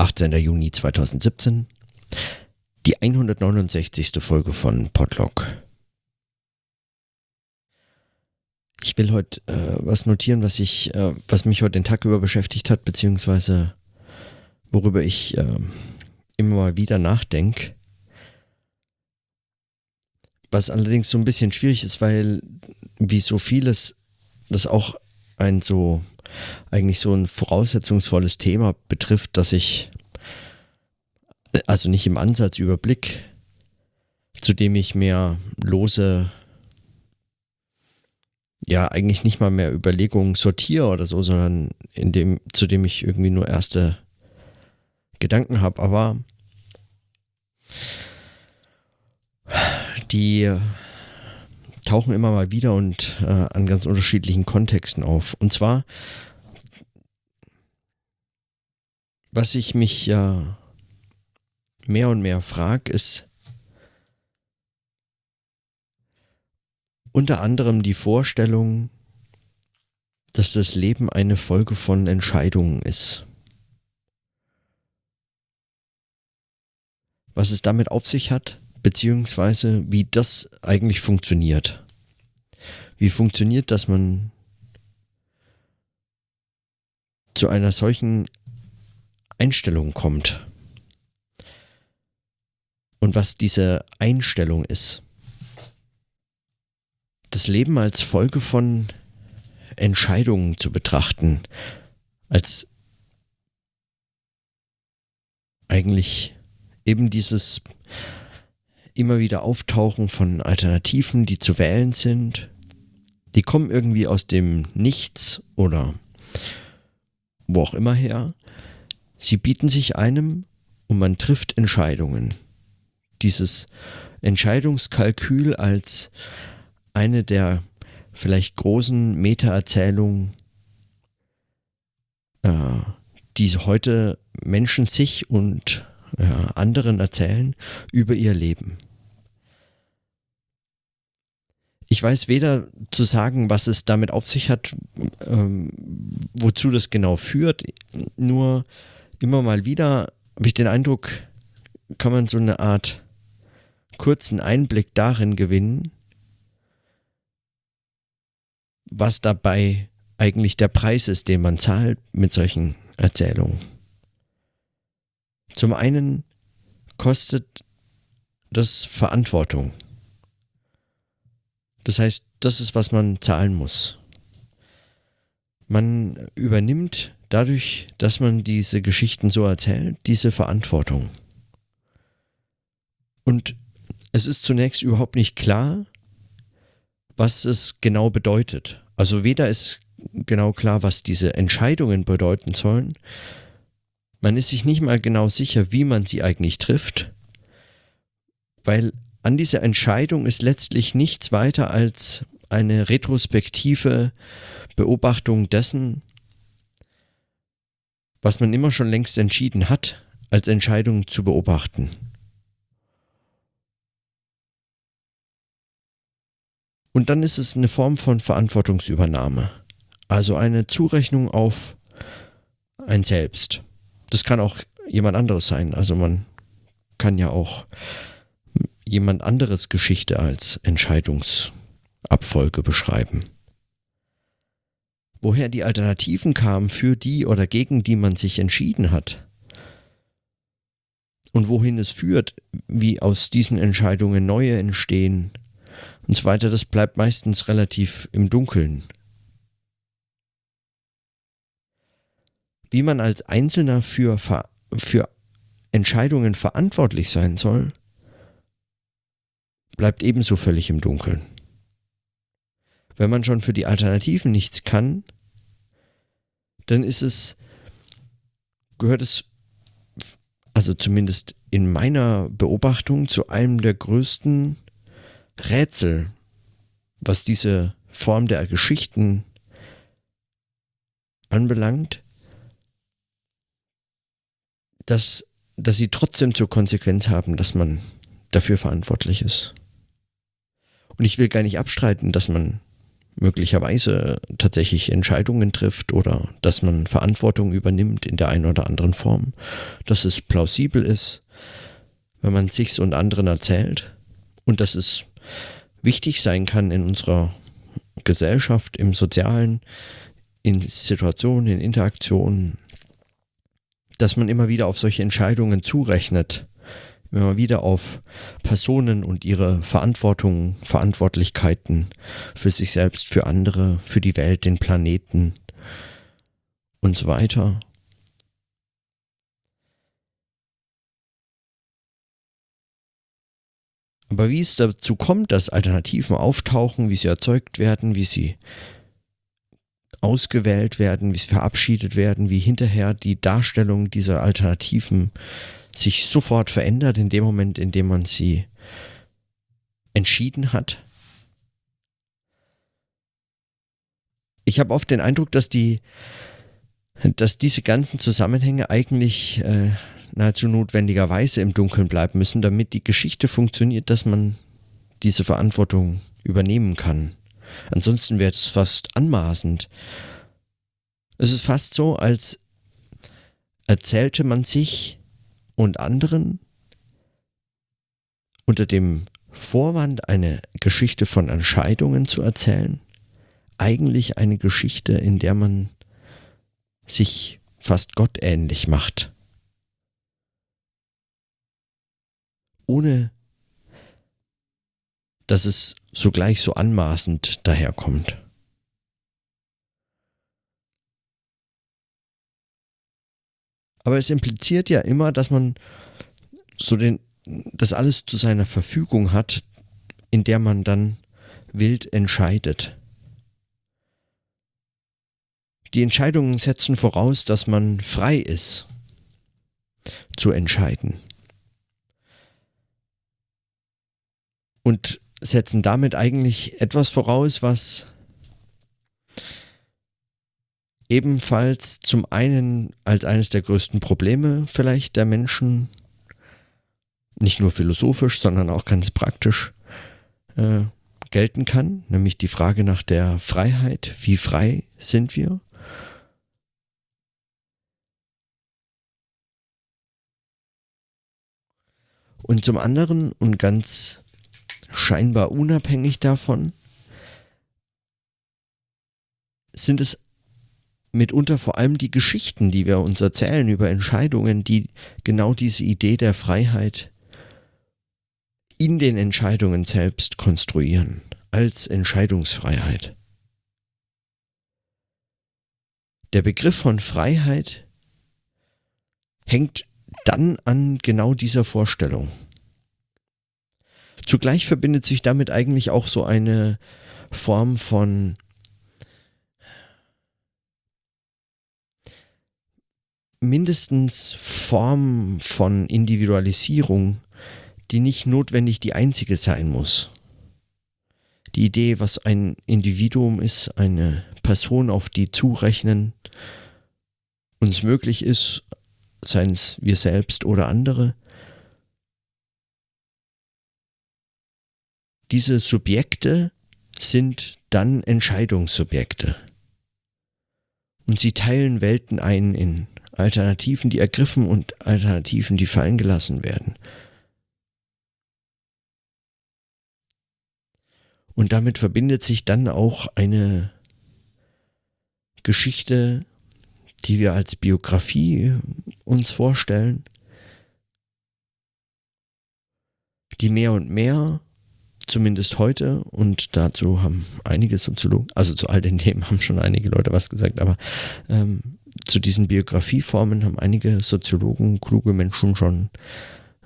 18. Juni 2017, die 169. Folge von Podlog. Ich will heute äh, was notieren, was ich, äh, was mich heute den Tag über beschäftigt hat, beziehungsweise worüber ich äh, immer mal wieder nachdenke. Was allerdings so ein bisschen schwierig ist, weil wie so vieles, das auch ein so eigentlich so ein voraussetzungsvolles Thema betrifft, dass ich also nicht im Ansatz überblick, zu dem ich mehr lose, ja, eigentlich nicht mal mehr Überlegungen sortiere oder so, sondern in dem, zu dem ich irgendwie nur erste Gedanken habe, aber die tauchen immer mal wieder und äh, an ganz unterschiedlichen Kontexten auf. Und zwar, was ich mich ja mehr und mehr frage, ist unter anderem die Vorstellung, dass das Leben eine Folge von Entscheidungen ist. Was es damit auf sich hat, beziehungsweise wie das eigentlich funktioniert. Wie funktioniert, dass man zu einer solchen Einstellung kommt. Und was diese Einstellung ist. Das Leben als Folge von Entscheidungen zu betrachten, als eigentlich eben dieses immer wieder Auftauchen von Alternativen, die zu wählen sind. Die kommen irgendwie aus dem Nichts oder wo auch immer her. Sie bieten sich einem und man trifft Entscheidungen. Dieses Entscheidungskalkül als eine der vielleicht großen Meta-Erzählungen, äh, die heute Menschen sich und äh, anderen erzählen über ihr Leben. Ich weiß weder zu sagen, was es damit auf sich hat, ähm, wozu das genau führt, nur immer mal wieder habe ich den Eindruck, kann man so eine Art kurzen Einblick darin gewinnen, was dabei eigentlich der Preis ist, den man zahlt mit solchen Erzählungen. Zum einen kostet das Verantwortung. Das heißt, das ist, was man zahlen muss. Man übernimmt dadurch, dass man diese Geschichten so erzählt, diese Verantwortung. Und es ist zunächst überhaupt nicht klar, was es genau bedeutet. Also weder ist genau klar, was diese Entscheidungen bedeuten sollen, man ist sich nicht mal genau sicher, wie man sie eigentlich trifft, weil an dieser Entscheidung ist letztlich nichts weiter als eine retrospektive Beobachtung dessen, was man immer schon längst entschieden hat, als Entscheidung zu beobachten. Und dann ist es eine Form von Verantwortungsübernahme, also eine Zurechnung auf ein Selbst. Das kann auch jemand anderes sein. Also man kann ja auch jemand anderes Geschichte als Entscheidungsabfolge beschreiben. Woher die Alternativen kamen für die oder gegen die man sich entschieden hat und wohin es führt, wie aus diesen Entscheidungen neue entstehen und so weiter, das bleibt meistens relativ im Dunkeln. Wie man als Einzelner für, für Entscheidungen verantwortlich sein soll, bleibt ebenso völlig im Dunkeln. Wenn man schon für die Alternativen nichts kann, dann ist es, gehört es, also zumindest in meiner Beobachtung, zu einem der größten Rätsel, was diese Form der Geschichten anbelangt, dass, dass sie trotzdem zur Konsequenz haben, dass man dafür verantwortlich ist. Und ich will gar nicht abstreiten, dass man möglicherweise tatsächlich Entscheidungen trifft oder dass man Verantwortung übernimmt in der einen oder anderen Form, dass es plausibel ist, wenn man sich's und anderen erzählt und dass es wichtig sein kann in unserer Gesellschaft, im Sozialen, in Situationen, in Interaktionen, dass man immer wieder auf solche Entscheidungen zurechnet, wenn man wieder auf Personen und ihre Verantwortung, Verantwortlichkeiten für sich selbst, für andere, für die Welt, den Planeten und so weiter. Aber wie es dazu kommt, dass Alternativen auftauchen, wie sie erzeugt werden, wie sie ausgewählt werden, wie sie verabschiedet werden, wie hinterher die Darstellung dieser Alternativen sich sofort verändert in dem Moment, in dem man sie entschieden hat. Ich habe oft den Eindruck, dass die, dass diese ganzen Zusammenhänge eigentlich äh, nahezu notwendigerweise im Dunkeln bleiben müssen, damit die Geschichte funktioniert, dass man diese Verantwortung übernehmen kann. Ansonsten wäre es fast anmaßend. Es ist fast so, als erzählte man sich und anderen unter dem Vorwand, eine Geschichte von Entscheidungen zu erzählen, eigentlich eine Geschichte, in der man sich fast gottähnlich macht. Ohne dass es sogleich so anmaßend daherkommt. Aber es impliziert ja immer, dass man so den, das alles zu seiner Verfügung hat, in der man dann wild entscheidet. Die Entscheidungen setzen voraus, dass man frei ist zu entscheiden. Und setzen damit eigentlich etwas voraus, was ebenfalls zum einen als eines der größten Probleme vielleicht der Menschen, nicht nur philosophisch, sondern auch ganz praktisch äh, gelten kann, nämlich die Frage nach der Freiheit. Wie frei sind wir? Und zum anderen und ganz scheinbar unabhängig davon, sind es mitunter vor allem die Geschichten, die wir uns erzählen über Entscheidungen, die genau diese Idee der Freiheit in den Entscheidungen selbst konstruieren, als Entscheidungsfreiheit. Der Begriff von Freiheit hängt dann an genau dieser Vorstellung. Zugleich verbindet sich damit eigentlich auch so eine Form von mindestens Form von Individualisierung, die nicht notwendig die einzige sein muss. Die Idee, was ein Individuum ist, eine Person, auf die zurechnen uns möglich ist, seien es wir selbst oder andere, diese Subjekte sind dann Entscheidungssubjekte. Und sie teilen Welten ein in Alternativen, die ergriffen und Alternativen, die fallen gelassen werden. Und damit verbindet sich dann auch eine Geschichte, die wir als Biografie uns vorstellen, die mehr und mehr zumindest heute, und dazu haben einige Soziologen, also zu all den Themen haben schon einige Leute was gesagt, aber ähm, zu diesen Biografieformen haben einige Soziologen, kluge Menschen schon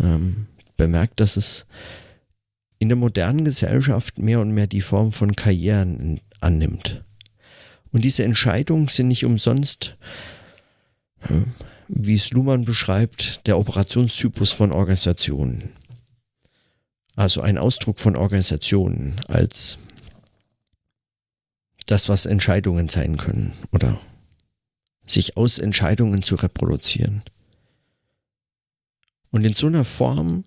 ähm, bemerkt, dass es in der modernen Gesellschaft mehr und mehr die Form von Karrieren annimmt. Und diese Entscheidungen sind nicht umsonst, äh, wie es Luhmann beschreibt, der Operationstypus von Organisationen. Also ein Ausdruck von Organisationen als das, was Entscheidungen sein können oder sich aus Entscheidungen zu reproduzieren. Und in so einer Form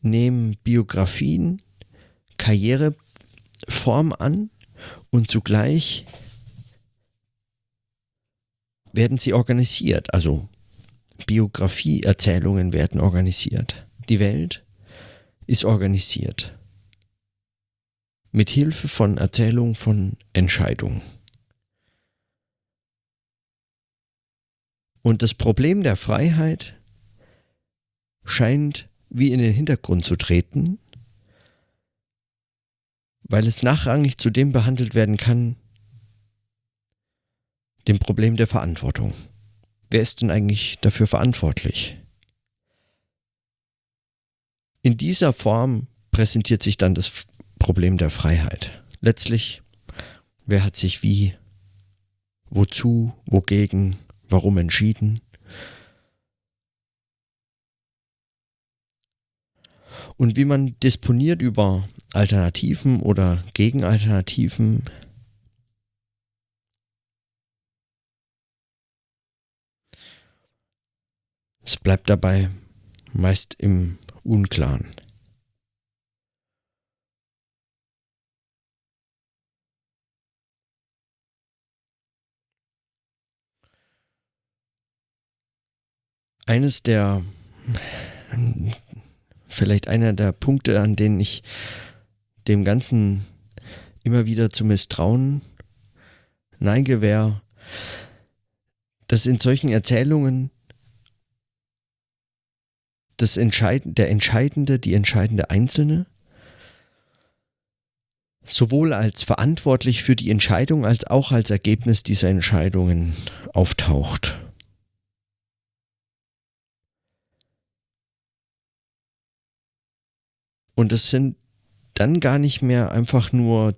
nehmen Biografien Karriereform an, und zugleich werden sie organisiert, also Biografieerzählungen werden organisiert. Die Welt ist organisiert. Mit Hilfe von Erzählung von Entscheidungen. Und das Problem der Freiheit scheint wie in den Hintergrund zu treten, weil es nachrangig zu dem behandelt werden kann, dem Problem der Verantwortung. Wer ist denn eigentlich dafür verantwortlich? In dieser Form präsentiert sich dann das Problem der Freiheit. Letztlich, wer hat sich wie, wozu, wogegen, warum entschieden? Und wie man disponiert über Alternativen oder Gegenalternativen, Es bleibt dabei meist im Unklaren. Eines der, vielleicht einer der Punkte, an denen ich dem Ganzen immer wieder zu misstrauen neige, wäre, dass in solchen Erzählungen das Entscheid der entscheidende, die entscheidende Einzelne, sowohl als verantwortlich für die Entscheidung als auch als Ergebnis dieser Entscheidungen auftaucht. Und es sind dann gar nicht mehr einfach nur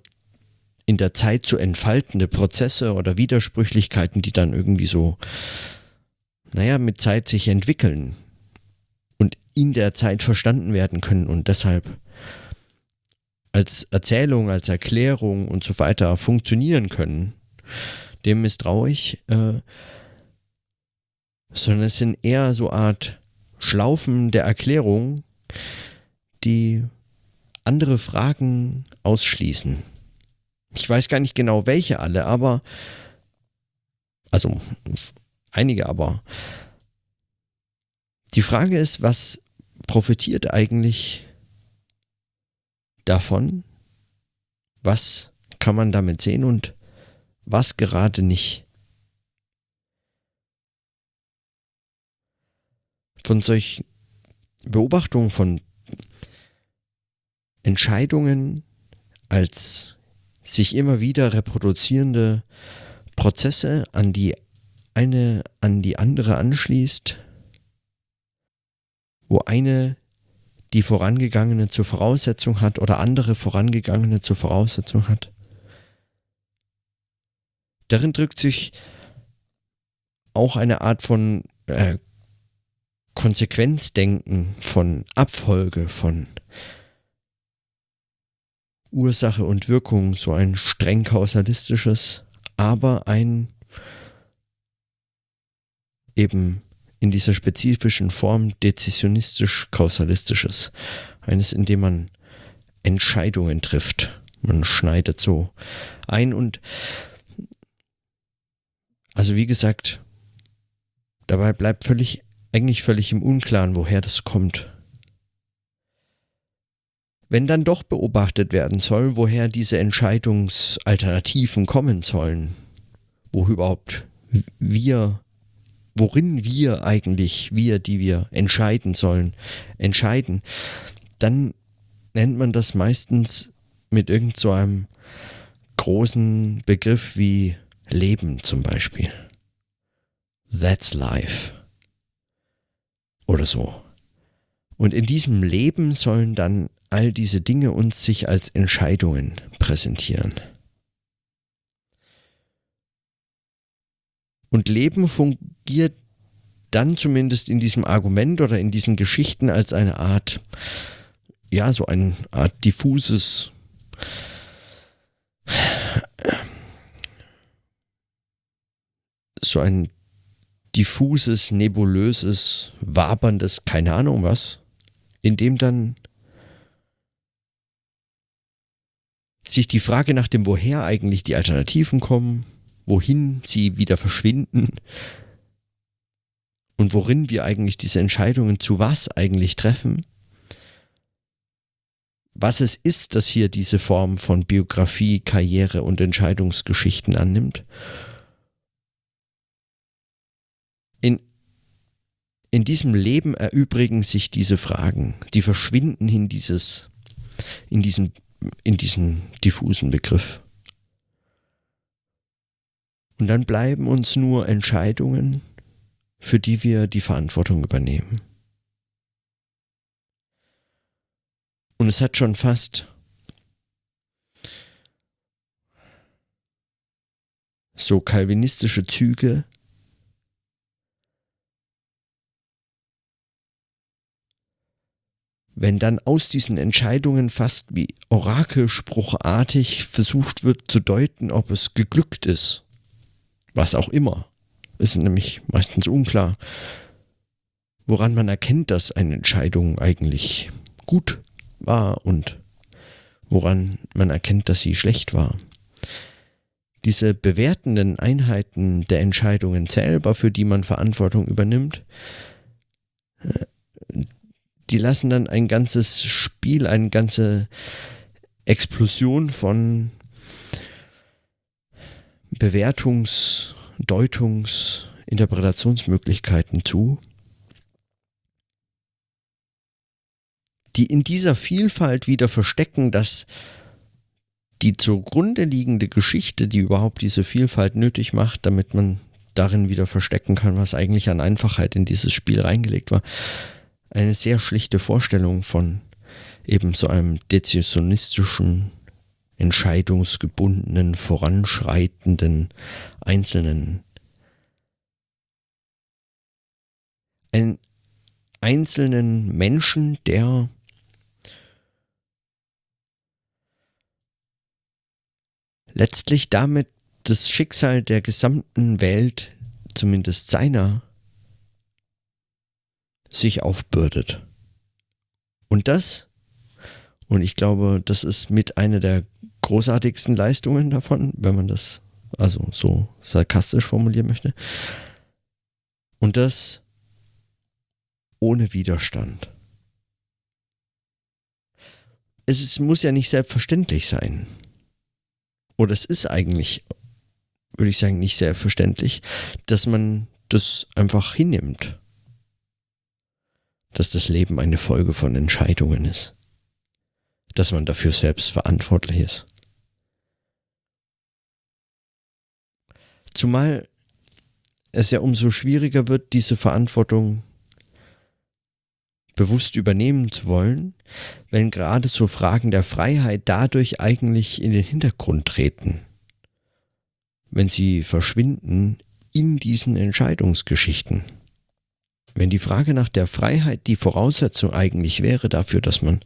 in der Zeit zu entfaltende Prozesse oder Widersprüchlichkeiten, die dann irgendwie so, naja, mit Zeit sich entwickeln in der Zeit verstanden werden können. Und deshalb als Erzählung, als Erklärung und so weiter funktionieren können, dem misstraue ich, äh, sondern es sind eher so Art Schlaufen der Erklärung, die andere Fragen ausschließen. Ich weiß gar nicht genau welche alle, aber also einige aber die Frage ist, was profitiert eigentlich davon? Was kann man damit sehen und was gerade nicht? Von solchen Beobachtungen von Entscheidungen als sich immer wieder reproduzierende Prozesse an die eine an die andere anschließt, wo eine die vorangegangene zur Voraussetzung hat oder andere vorangegangene zur Voraussetzung hat. Darin drückt sich auch eine Art von äh, Konsequenzdenken, von Abfolge, von Ursache und Wirkung, so ein streng kausalistisches, aber ein eben in dieser spezifischen Form dezisionistisch-kausalistisches. Eines, in dem man Entscheidungen trifft. Man schneidet so ein und also wie gesagt, dabei bleibt völlig, eigentlich völlig im Unklaren, woher das kommt. Wenn dann doch beobachtet werden soll, woher diese Entscheidungsalternativen kommen sollen, wo überhaupt wir worin wir eigentlich, wir, die wir entscheiden sollen, entscheiden, dann nennt man das meistens mit irgend so einem großen Begriff wie Leben zum Beispiel. That's life. Oder so. Und in diesem Leben sollen dann all diese Dinge uns sich als Entscheidungen präsentieren. Und Leben fungiert dann zumindest in diesem Argument oder in diesen Geschichten als eine Art, ja, so eine Art diffuses, so ein diffuses, nebulöses, waberndes, keine Ahnung was, in dem dann sich die Frage nach dem, woher eigentlich die Alternativen kommen, wohin sie wieder verschwinden und worin wir eigentlich diese Entscheidungen zu was eigentlich treffen, was es ist, das hier diese Form von Biografie, Karriere und Entscheidungsgeschichten annimmt. In, in diesem Leben erübrigen sich diese Fragen, die verschwinden in dieses, in diesen, in diesen diffusen Begriff. Und dann bleiben uns nur Entscheidungen, für die wir die Verantwortung übernehmen. Und es hat schon fast so kalvinistische Züge, wenn dann aus diesen Entscheidungen fast wie orakelspruchartig versucht wird zu deuten, ob es geglückt ist. Was auch immer. Ist nämlich meistens unklar, woran man erkennt, dass eine Entscheidung eigentlich gut war und woran man erkennt, dass sie schlecht war. Diese bewertenden Einheiten der Entscheidungen selber, für die man Verantwortung übernimmt, die lassen dann ein ganzes Spiel, eine ganze Explosion von Bewertungs-, Deutungs-, Interpretationsmöglichkeiten zu, die in dieser Vielfalt wieder verstecken, dass die zugrunde liegende Geschichte, die überhaupt diese Vielfalt nötig macht, damit man darin wieder verstecken kann, was eigentlich an Einfachheit in dieses Spiel reingelegt war, eine sehr schlichte Vorstellung von eben so einem dezisionistischen, entscheidungsgebundenen, voranschreitenden einzelnen. Einen einzelnen Menschen, der letztlich damit das Schicksal der gesamten Welt, zumindest seiner, sich aufbürdet. Und das, und ich glaube, das ist mit einer der großartigsten Leistungen davon, wenn man das also so sarkastisch formulieren möchte. Und das ohne Widerstand. Es muss ja nicht selbstverständlich sein oder es ist eigentlich, würde ich sagen, nicht selbstverständlich, dass man das einfach hinnimmt. Dass das Leben eine Folge von Entscheidungen ist. Dass man dafür selbst verantwortlich ist. Zumal es ja umso schwieriger wird, diese Verantwortung bewusst übernehmen zu wollen, wenn gerade so Fragen der Freiheit dadurch eigentlich in den Hintergrund treten, wenn sie verschwinden in diesen Entscheidungsgeschichten. Wenn die Frage nach der Freiheit die Voraussetzung eigentlich wäre dafür, dass man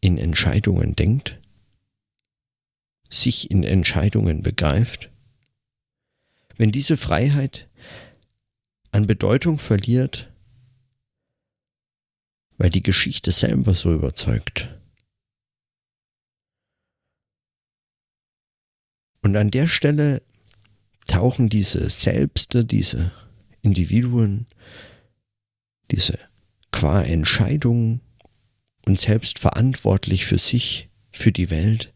in Entscheidungen denkt, sich in Entscheidungen begreift, wenn diese Freiheit an Bedeutung verliert, weil die Geschichte selber so überzeugt. Und an der Stelle tauchen diese Selbste, diese Individuen, diese qua Entscheidung und selbst verantwortlich für sich, für die Welt,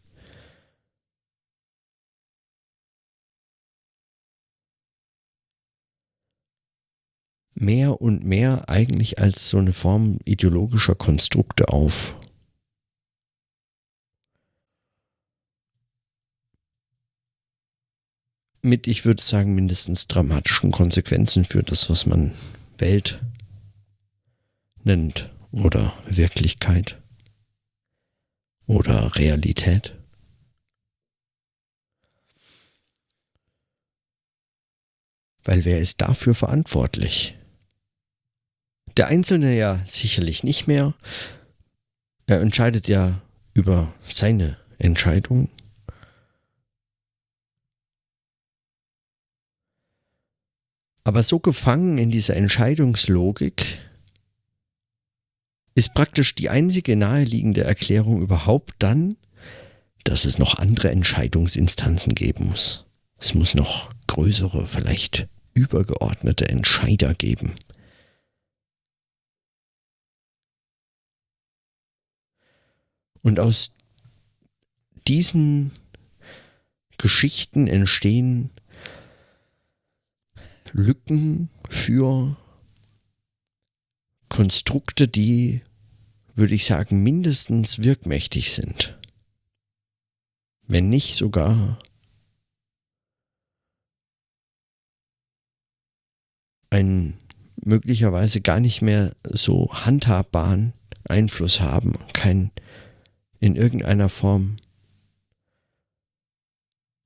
mehr und mehr eigentlich als so eine Form ideologischer Konstrukte auf. Mit, ich würde sagen, mindestens dramatischen Konsequenzen für das, was man Welt nennt oder Wirklichkeit oder Realität. Weil wer ist dafür verantwortlich? Der Einzelne ja sicherlich nicht mehr. Er entscheidet ja über seine Entscheidung. Aber so gefangen in dieser Entscheidungslogik ist praktisch die einzige naheliegende Erklärung überhaupt dann dass es noch andere Entscheidungsinstanzen geben muss. Es muss noch größere, vielleicht übergeordnete Entscheider geben. Und aus diesen Geschichten entstehen Lücken für Konstrukte, die, würde ich sagen, mindestens wirkmächtig sind. Wenn nicht sogar einen möglicherweise gar nicht mehr so handhabbaren Einfluss haben, kein in irgendeiner Form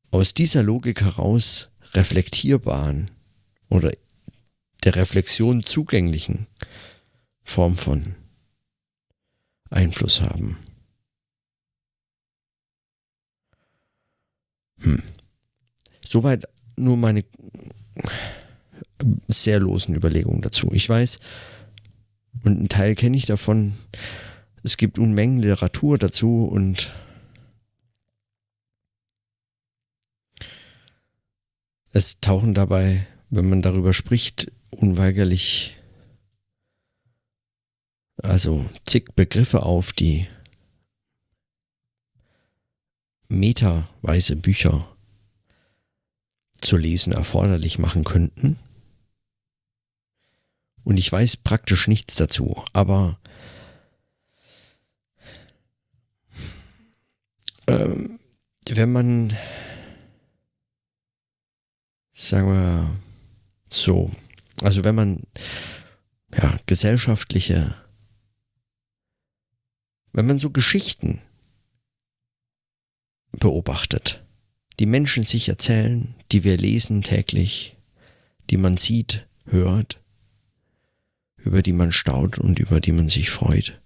aus dieser Logik heraus reflektierbaren oder der Reflexion zugänglichen Form von Einfluss haben. Hm. Soweit nur meine sehr losen Überlegungen dazu. Ich weiß, und einen Teil kenne ich davon, es gibt Unmengen Literatur dazu und es tauchen dabei, wenn man darüber spricht, unweigerlich also zig Begriffe auf, die meterweise Bücher zu lesen erforderlich machen könnten. Und ich weiß praktisch nichts dazu, aber ähm, wenn man, sagen wir so, also wenn man ja, gesellschaftliche, wenn man so Geschichten beobachtet, die Menschen sich erzählen, die wir lesen täglich, die man sieht, hört, über die man staut und über die man sich freut.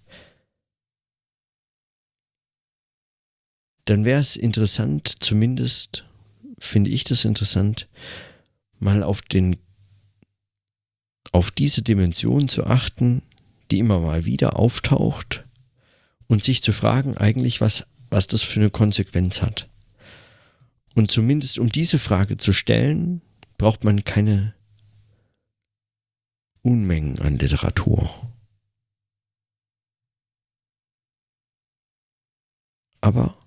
Dann wäre es interessant, zumindest finde ich das interessant, mal auf den auf diese Dimension zu achten, die immer mal wieder auftaucht und sich zu fragen eigentlich, was, was das für eine Konsequenz hat. Und zumindest um diese Frage zu stellen, braucht man keine Unmengen an Literatur. Aber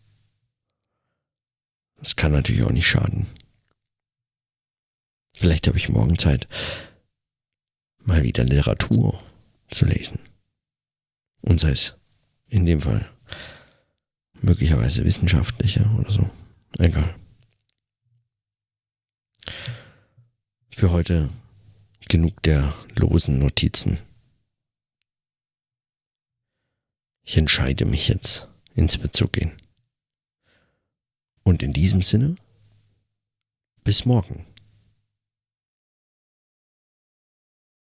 es kann natürlich auch nicht schaden. Vielleicht habe ich morgen Zeit, mal wieder Literatur zu lesen. Und sei es in dem Fall möglicherweise wissenschaftliche oder so. Egal. Für heute genug der losen Notizen. Ich entscheide mich jetzt, ins Bett zu gehen. Und in diesem Sinne, bis morgen.